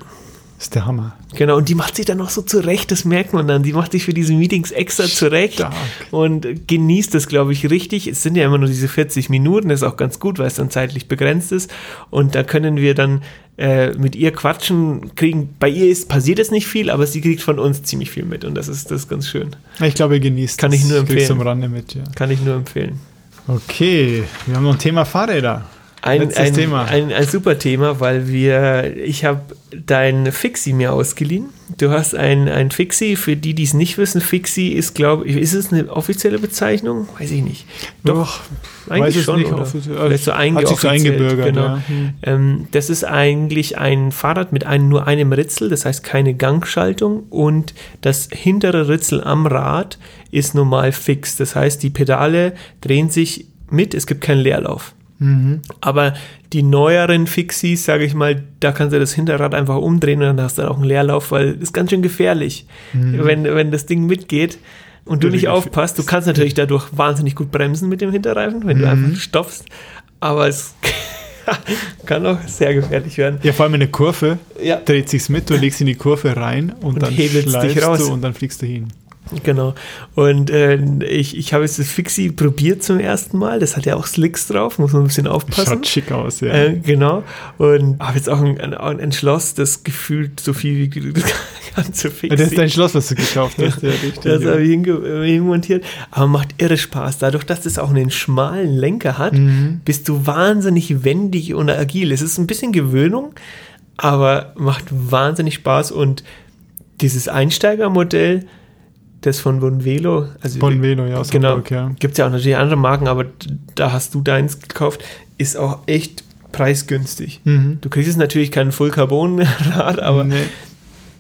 ist der Hammer. genau. Und die macht sich dann noch so zurecht, das merkt man dann. Die macht sich für diese Meetings extra zurecht Stark. und genießt das, glaube ich, richtig. Es sind ja immer nur diese 40 Minuten, das ist auch ganz gut, weil es dann zeitlich begrenzt ist. Und da können wir dann äh, mit ihr quatschen, kriegen, bei ihr ist, passiert es nicht viel, aber sie kriegt von uns ziemlich viel mit und das ist, das ist ganz schön. Ich glaube, ihr genießt Kann ich nur empfehlen. am Rande mit, ja. Kann ich nur empfehlen. Okay, wir haben noch ein Thema Fahrräder. Ein, ein, Thema. Ein, ein super Thema, weil wir, ich habe dein Fixie mir ausgeliehen. Du hast ein, ein Fixie, für die, die es nicht wissen, Fixie ist, glaube ich, ist es eine offizielle Bezeichnung? Weiß ich nicht. Doch, eigentlich es schon, nicht, oder? Vielleicht so Hat sich so eingebürgert, genau. ja. Hm. Ähm, das ist eigentlich ein Fahrrad mit einem, nur einem Ritzel, das heißt keine Gangschaltung und das hintere Ritzel am Rad ist normal fix. Das heißt, die Pedale drehen sich mit, es gibt keinen Leerlauf. Mhm. Aber die neueren Fixies, sage ich mal, da kannst du das Hinterrad einfach umdrehen und dann hast du dann auch einen Leerlauf, weil das ist ganz schön gefährlich, wenn, wenn das Ding mitgeht und du nicht aufpasst. Du kannst natürlich dadurch wahnsinnig gut bremsen mit dem Hinterreifen, wenn du einfach stoppst, aber es *laughs* kann auch sehr gefährlich werden. Ja, vor allem in der Kurve Ja, dreht sich's mit, du legst in die Kurve rein und, Und dann hebelst dich raus. du und dann fliegst du hin. Genau. Und äh, ich, ich habe jetzt das Fixie probiert zum ersten Mal. Das hat ja auch Slicks drauf, muss man ein bisschen aufpassen. Schaut schick aus, ja. Äh, genau. Und habe jetzt auch ein, ein, ein Schloss, das gefühlt so viel wie das *laughs* ganze Fixie. das ist dein Schloss, was du gekauft hast. Ja, *laughs* richtig. Das ja. habe ich hinmontiert. Aber macht irre Spaß. Dadurch, dass das auch einen schmalen Lenker hat, Mhm. bist du wahnsinnig wendig und agil. Es ist ein bisschen Gewöhnung, aber macht wahnsinnig Spaß. Und dieses Einsteigermodell, das von Bonvelo, also Von Velo, ja, aus genau, Hamburg, ja. gibt es ja auch natürlich andere Marken, aber da hast du deins gekauft, ist auch echt preisgünstig. Mhm. Du kriegst jetzt natürlich kein Full Carbon *laughs* Rad, aber Nee.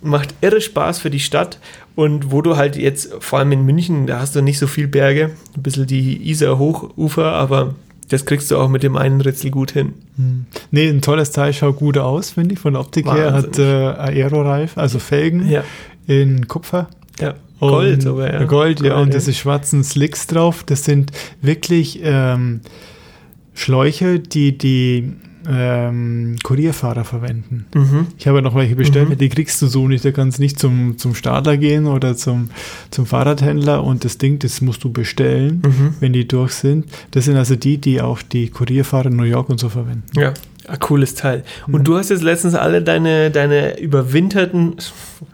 macht irre Spaß für die Stadt und wo du halt jetzt, vor allem in München, da hast du nicht so viel Berge, ein bisschen die Isar Hochufer, aber das kriegst du auch mit dem einen Ritzel gut hin. Hm. Nee, ein tolles Teil, schaut gut aus, finde ich, von der Optik her. Hat äh, Aeroreif, also Felgen Ja, in Kupfer. Ja. Und- Gold sogar, ja. Gold, ja, und ja. diese schwarzen Slicks drauf, das sind wirklich ähm, Schläuche, die die ähm, Kurierfahrer verwenden. Mhm. Ich habe noch welche bestellt, Mhm. die kriegst du so nicht. Da kannst nicht zum, zum Stadler gehen oder zum, zum Fahrradhändler und das Ding, das musst du bestellen, Mhm. wenn die durch sind. Das sind also die, die auch die Kurierfahrer in New York und so verwenden. Ja, ein cooles Teil. Und Mhm. du hast jetzt letztens alle deine, deine überwinterten,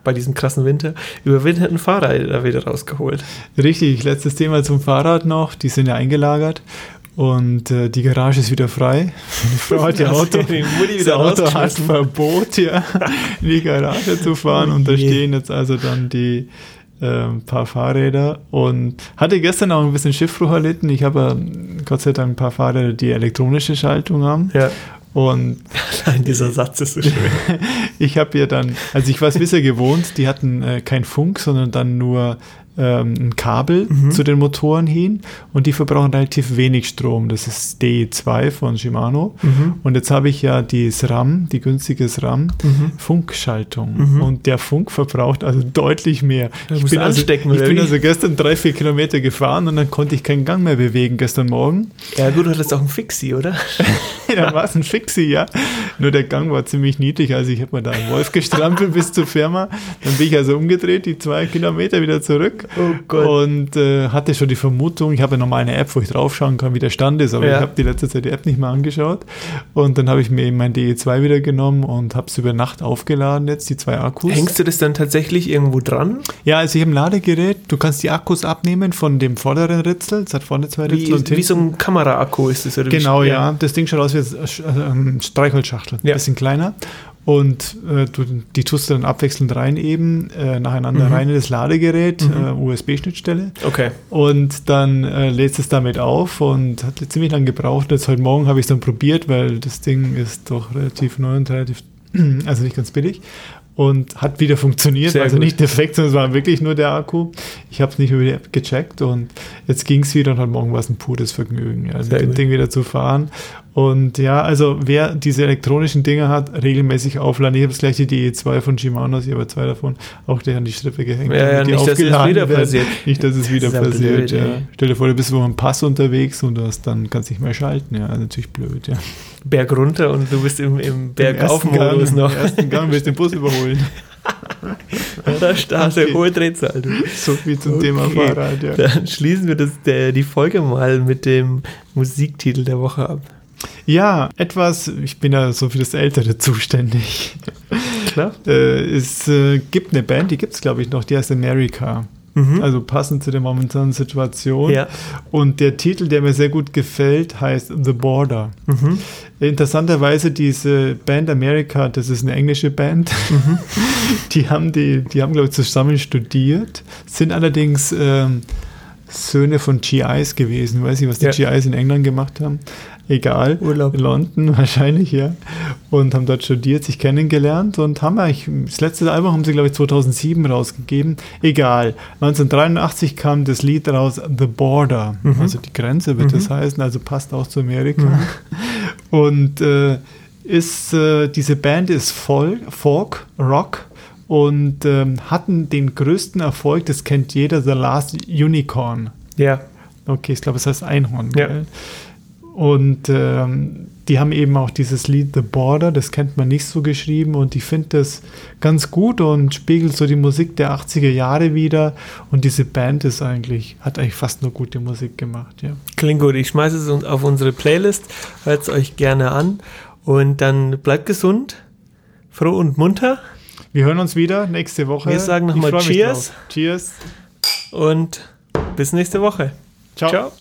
bei diesem krassen Winter, überwinterten Fahrräder wieder rausgeholt. Richtig, letztes Thema zum Fahrrad noch. Die sind ja eingelagert und äh, die Garage ist wieder frei. Meine Frau hat ihr *laughs* Auto, das Auto hat? Verbot, ja, in *laughs* die Garage zu fahren Oh und da stehen jetzt also dann die ähm, paar Fahrräder und hatte gestern auch ein bisschen Schiffbruch erlitten. Ich habe ähm, Gott sei Dank ein paar Fahrräder, die elektronische Schaltung haben Ja, und *laughs* allein dieser Satz ist so schön. *laughs* ich habe ja dann, also ich war es bisher gewohnt, die hatten äh, kein Funk, sondern dann nur ähm, ein Kabel Mhm. zu den Motoren hin und die verbrauchen relativ wenig Strom. Das ist DE2 von Shimano. Mhm. Und jetzt habe ich ja die SRAM, die günstige SRAM, Mhm. Funkschaltung. Mhm. Und der Funk verbraucht also deutlich mehr. Da Ich bin, also, anstecken, ich oder bin also gestern drei, vier Kilometer gefahren und dann konnte ich keinen Gang mehr bewegen gestern Morgen. Ja, gut, du hattest auch ein Fixie, oder? *laughs* da war es ein Fixie, ja. Nur der Gang war ziemlich niedrig, also ich habe mir da einen Wolf gestrampelt bis zur Firma. Dann bin ich also umgedreht, die zwei Kilometer wieder zurück Oh Gott. und äh, hatte schon die Vermutung, ich habe ja nochmal eine App, wo ich draufschauen kann, wie der Stand ist, aber Ja. ich habe die letzte Zeit die App nicht mehr angeschaut. Und dann habe ich mir eben mein DE2 wieder genommen und habe es über Nacht aufgeladen jetzt, die zwei Akkus. Hängst du das dann tatsächlich irgendwo dran? Ja, also ich habe ein Ladegerät, du kannst die Akkus abnehmen von dem vorderen Ritzel, es hat vorne zwei Ritzel Wie, und wie so ein Kameraakku ist das, oder? Genau, ja. Das Ding schaut aus wie ein Streichholzschachtel. Ja. Bisschen kleiner. Und äh, du, die tust du dann abwechselnd rein eben, äh, nacheinander Mhm. rein in das Ladegerät, Mhm. äh, USB-Schnittstelle. Okay. Und dann äh, lädst es damit auf und hat ziemlich lange gebraucht. Jetzt heute Morgen habe ich es dann probiert, weil das Ding ist doch relativ neu und relativ, *clears throat* also nicht ganz billig. Und hat wieder funktioniert, Sehr also gut. nicht defekt, sondern es war wirklich nur der Akku. Ich habe es nicht über die App gecheckt und jetzt ging es wieder und heute Morgen war es ein pures Vergnügen, also Sehr mit dem gut. Ding wieder zu fahren. Und ja, also wer diese elektronischen Dinger hat, regelmäßig aufladen. Ich habe das gleiche die E2 von Shimano, ich habe zwei davon, auch gleich an die Strippe gehängt. Ja, ja, nicht, dass es wieder passiert. Nicht, dass es wieder Das passiert. blöd, ja. Stell dir vor, du bist wo am Pass unterwegs und du hast dann kannst nicht mehr schalten. Ja, natürlich blöd. Ja. Berg runter und du bist im, im Bergauf-Modus noch. Im ersten Gang willst du den Bus überholen. *laughs* Da Straße, Okay. hohe Drehzahl. Du. So viel zum Okay. Thema Fahrrad. Ja. Dann schließen wir das, der, die Folge mal mit dem Musiktitel der Woche ab. Ja, etwas, ich bin ja so für das Ältere zuständig. Klar? *laughs* Äh, es äh, gibt eine Band, die gibt es glaube ich noch, die heißt America. Mhm. Also passend zu der momentanen Situation. ja. Und der Titel, der mir sehr gut gefällt, heißt The Border. Mhm. Interessanterweise diese Band America, das ist eine englische Band. Mhm. *laughs* Die haben die, die haben glaube ich zusammen studiert, sind allerdings ähm, Söhne von GIs gewesen. Weiß ich, was die Ja. GIs in England gemacht haben. Egal. Urlaub. In London *laughs* wahrscheinlich, ja. Und haben dort studiert, sich kennengelernt und haben eigentlich, das letzte Album haben sie, glaube ich, 2007 rausgegeben. Egal. 1983 kam das Lied raus, The Border. Mhm. Also die Grenze wird Mhm. das heißen, also passt auch zu Amerika. *laughs* Und äh, ist, äh, diese Band ist Folk, Folk Rock und ähm, hatten den größten Erfolg, das kennt jeder, The Last Unicorn. Ja. Okay, ich glaube, es heißt Einhorn. Ja. Gell? Und ähm, die haben eben auch dieses Lied The Border, das kennt man nicht so geschrieben und ich finde das ganz gut und spiegelt so die Musik der 80er Jahre wieder und diese Band ist eigentlich, hat eigentlich fast nur gute Musik gemacht, ja. Klingt gut. Ich schmeiße es auf unsere Playlist. Hört es euch gerne an. Und dann bleibt gesund, froh und munter. Wir hören uns wieder nächste Woche. Wir sagen noch Ich mal freu mich Cheers. Cheers. Und bis nächste Woche. Ciao. Ciao.